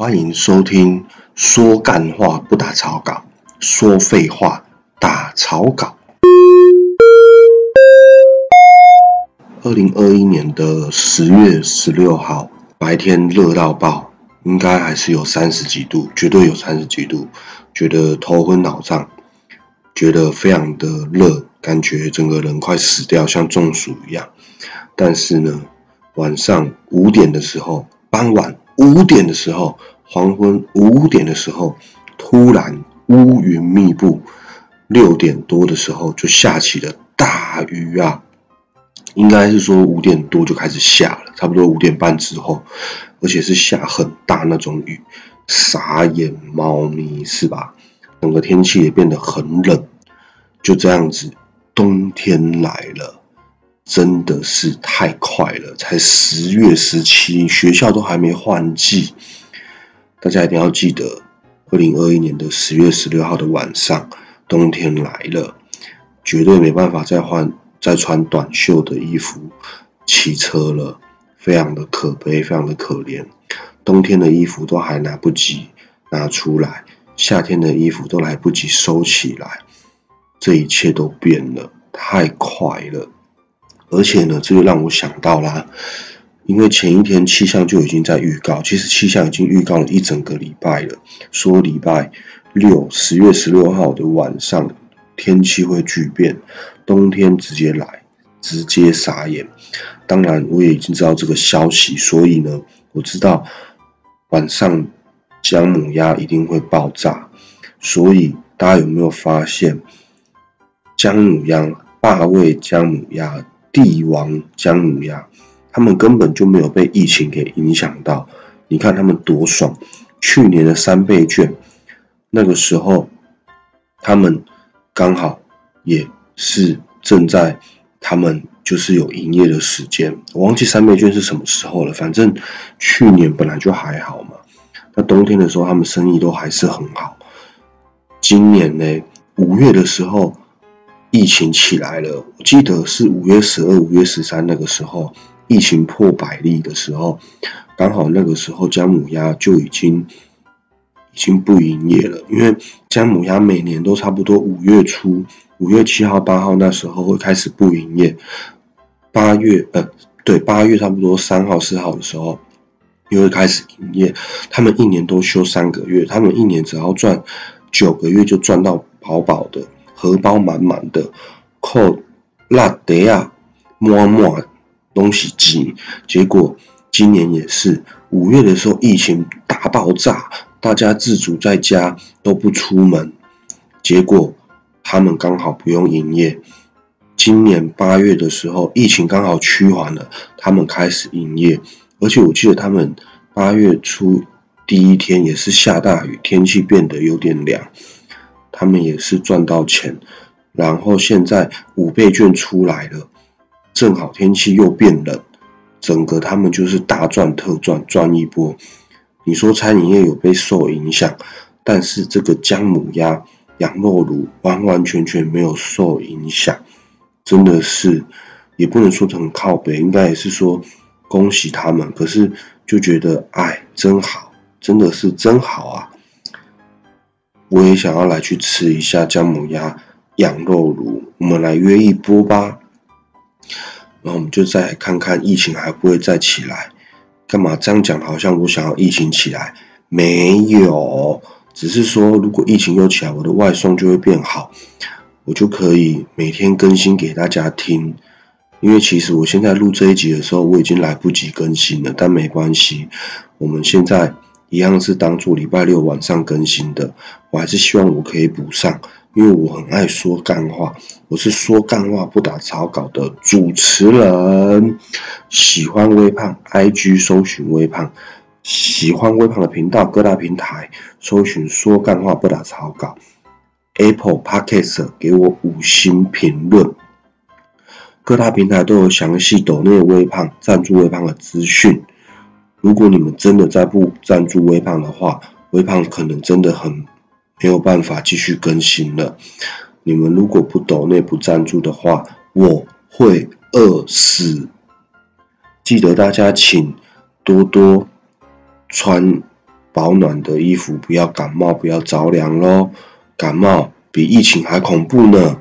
欢迎收听说干话不打草稿，说废话打草稿。二零二一年的十月十六号，白天热到爆，应该还是有三十几度，绝对有三十几度，觉得头昏脑胀，觉得非常的热，感觉整个人快死掉，像中暑一样。但是呢，晚上五点的时候，傍晚。五点的时候，黄昏五点的时候，突然乌云密布。六点多的时候就下起了大雨啊，应该是说五点多就开始下了，差不多五点半之后，而且是下很大那种雨，傻眼猫咪是吧？整个天气也变得很冷，就这样子，冬天来了。真的是太快了，才十月十七，学校都还没换季。大家一定要记得，二零二一年的十月十六号的晚上，冬天来了，绝对没办法再换、再穿短袖的衣服骑车了，非常的可悲，非常的可怜。冬天的衣服都还来不及拿出来，夏天的衣服都来不及收起来，这一切都变了，太快了。而且呢，这就让我想到啦，因为前一天气象就已经在预告，其实气象已经预告了一整个礼拜了，说礼拜六十月十六号的晚上天气会巨变，冬天直接来，直接傻眼。当然，我也已经知道这个消息，所以呢，我知道晚上姜母鸭一定会爆炸。所以大家有没有发现，姜母鸭霸位姜母鸭？帝王姜母鸭，他们根本就没有被疫情给影响到。你看他们多爽！去年的三倍券，那个时候他们刚好也是正在他们就是有营业的时间。我忘记三倍券是什么时候了，反正去年本来就还好嘛。那冬天的时候，他们生意都还是很好。今年呢，五月的时候。疫情起来了，我记得是五月十二、五月十三那个时候，疫情破百例的时候，刚好那个时候姜母鸭就已经已经不营业了，因为姜母鸭每年都差不多五月初，五月七号、八号那时候会开始不营业，八月呃对，八月差不多三号、四号的时候又会开始营业。他们一年都休三个月，他们一年只要赚九个月就赚到饱饱的。荷包满满的，扣辣得啊，摸摸东西挤。结果今年也是五月的时候，疫情大爆炸，大家自主在家都不出门。结果他们刚好不用营业。今年八月的时候，疫情刚好趋缓了，他们开始营业。而且我记得他们八月初第一天也是下大雨，天气变得有点凉。他们也是赚到钱，然后现在五倍券出来了，正好天气又变冷，整个他们就是大赚特赚，赚一波。你说餐饮业有被受影响，但是这个姜母鸭、羊肉炉完完全全没有受影响，真的是也不能说很靠北，应该也是说恭喜他们。可是就觉得哎，真好，真的是真好啊。我也想要来去吃一下姜母鸭、羊肉炉，我们来约一波吧。然后我们就再看看疫情还不会再起来。干嘛这样讲？好像我想要疫情起来，没有，只是说如果疫情又起来，我的外送就会变好，我就可以每天更新给大家听。因为其实我现在录这一集的时候，我已经来不及更新了，但没关系，我们现在。一样是当做礼拜六晚上更新的，我还是希望我可以补上，因为我很爱说干话，我是说干话不打草稿的主持人。喜欢微胖，IG 搜寻微胖；喜欢微胖的频道，各大平台搜寻说干话不打草稿。Apple Podcast 给我五星评论，各大平台都有详细抖内微胖赞助微胖的资讯。如果你们真的再不赞助微胖的话，微胖可能真的很没有办法继续更新了。你们如果不抖内部赞助的话，我会饿死。记得大家请多多穿保暖的衣服，不要感冒，不要着凉喽。感冒比疫情还恐怖呢。